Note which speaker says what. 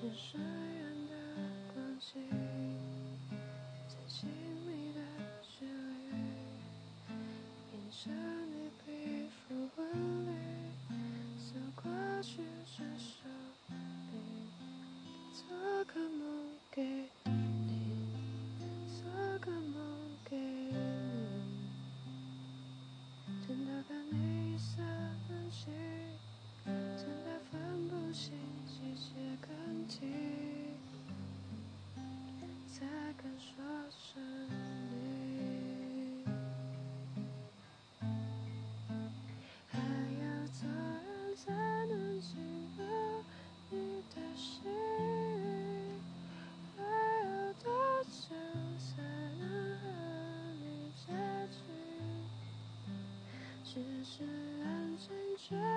Speaker 1: 是深远的光景，最亲密的距离，沿着你皮肤纹。还要多久才能进入你的心？还要多久才能和你结局？只是安静却。